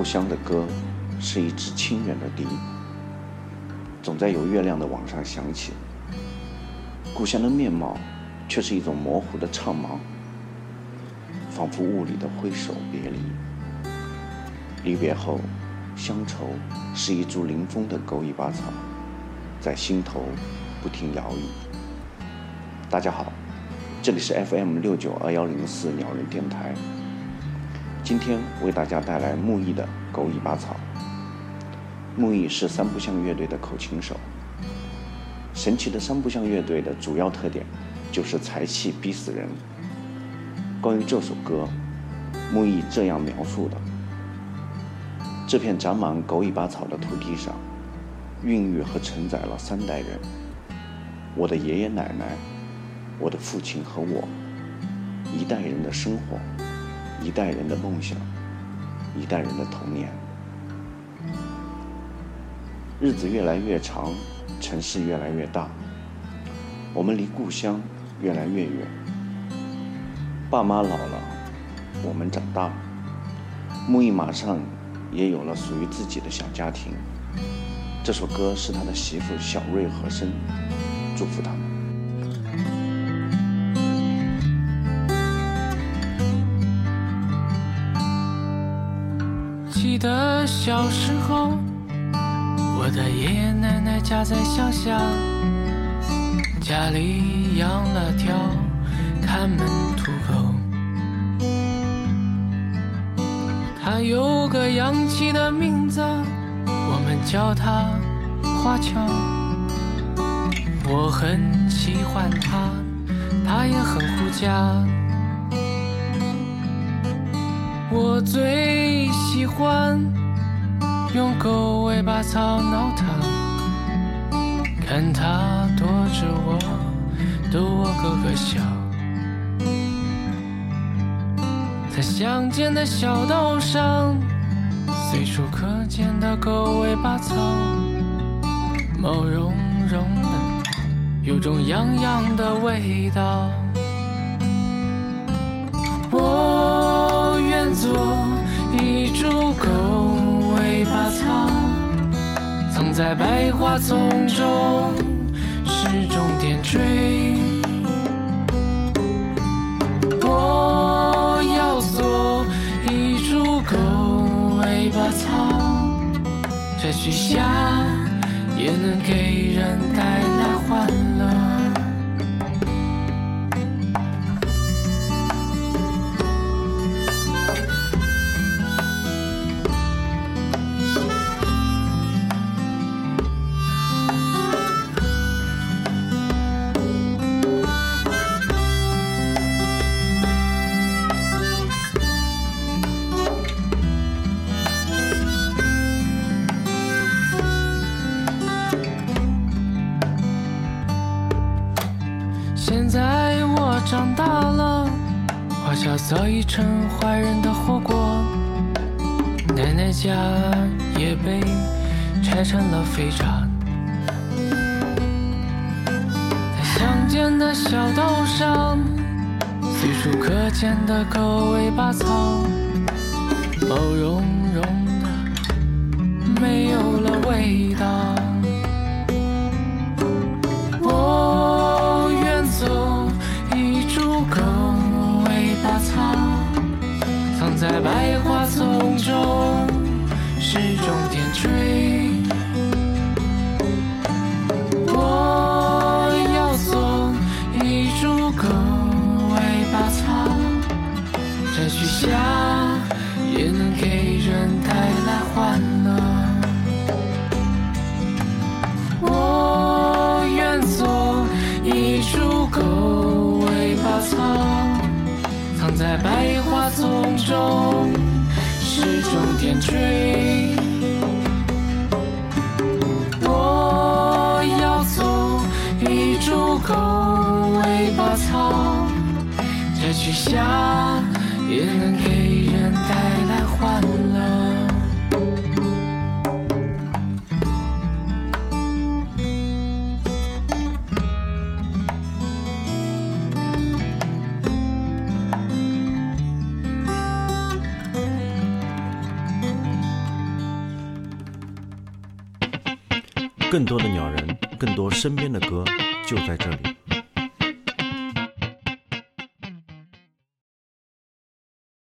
故乡的歌是一支清远的笛，总在有月亮的晚上响起。故乡的面貌却是一种模糊的怅茫，仿佛雾里的挥手别离。离别后，乡愁是一株临风的狗尾巴草，在心头不停摇曳。大家好，这里是 FM 六九二幺零四鸟人电台。今天为大家带来木易的《狗尾巴草》。木易是三不像乐队的口琴手。神奇的三不像乐队的主要特点就是才气逼死人。关于这首歌，木易这样描述的：这片长满狗尾巴草的土地上，孕育和承载了三代人。我的爷爷奶奶，我的父亲和我，一代人的生活。一代人的梦想，一代人的童年。日子越来越长，城市越来越大，我们离故乡越来越远。爸妈老了，我们长大了。木易马上也有了属于自己的小家庭。这首歌是他的媳妇小瑞和声，祝福他们。得小时候，我的爷爷奶奶家在乡下，家里养了条看门土狗，它有个洋气的名字，我们叫它花俏。我很喜欢它，它也很护家。我最喜欢用狗尾巴草挠它，看它躲着我，逗我咯咯笑。在乡间的小道上，随处可见的狗尾巴草，毛茸茸的，有种痒痒的味道。我藏在百花丛中，是种点缀。我要做一株狗尾巴草，这许下也能给人带来欢乐。现在我长大了，华侨早已成坏人的火锅，奶奶家也被拆成了废渣。在乡间的小道上，随处可见的狗尾巴草，毛茸茸的，没有了味道。下也能给人带来欢乐。我愿做一株狗尾巴草。藏在百花丛中，是种点缀。我要做一株狗尾巴草，摘取下也能给人带来欢乐。更多的鸟人更多身边的歌就在这里。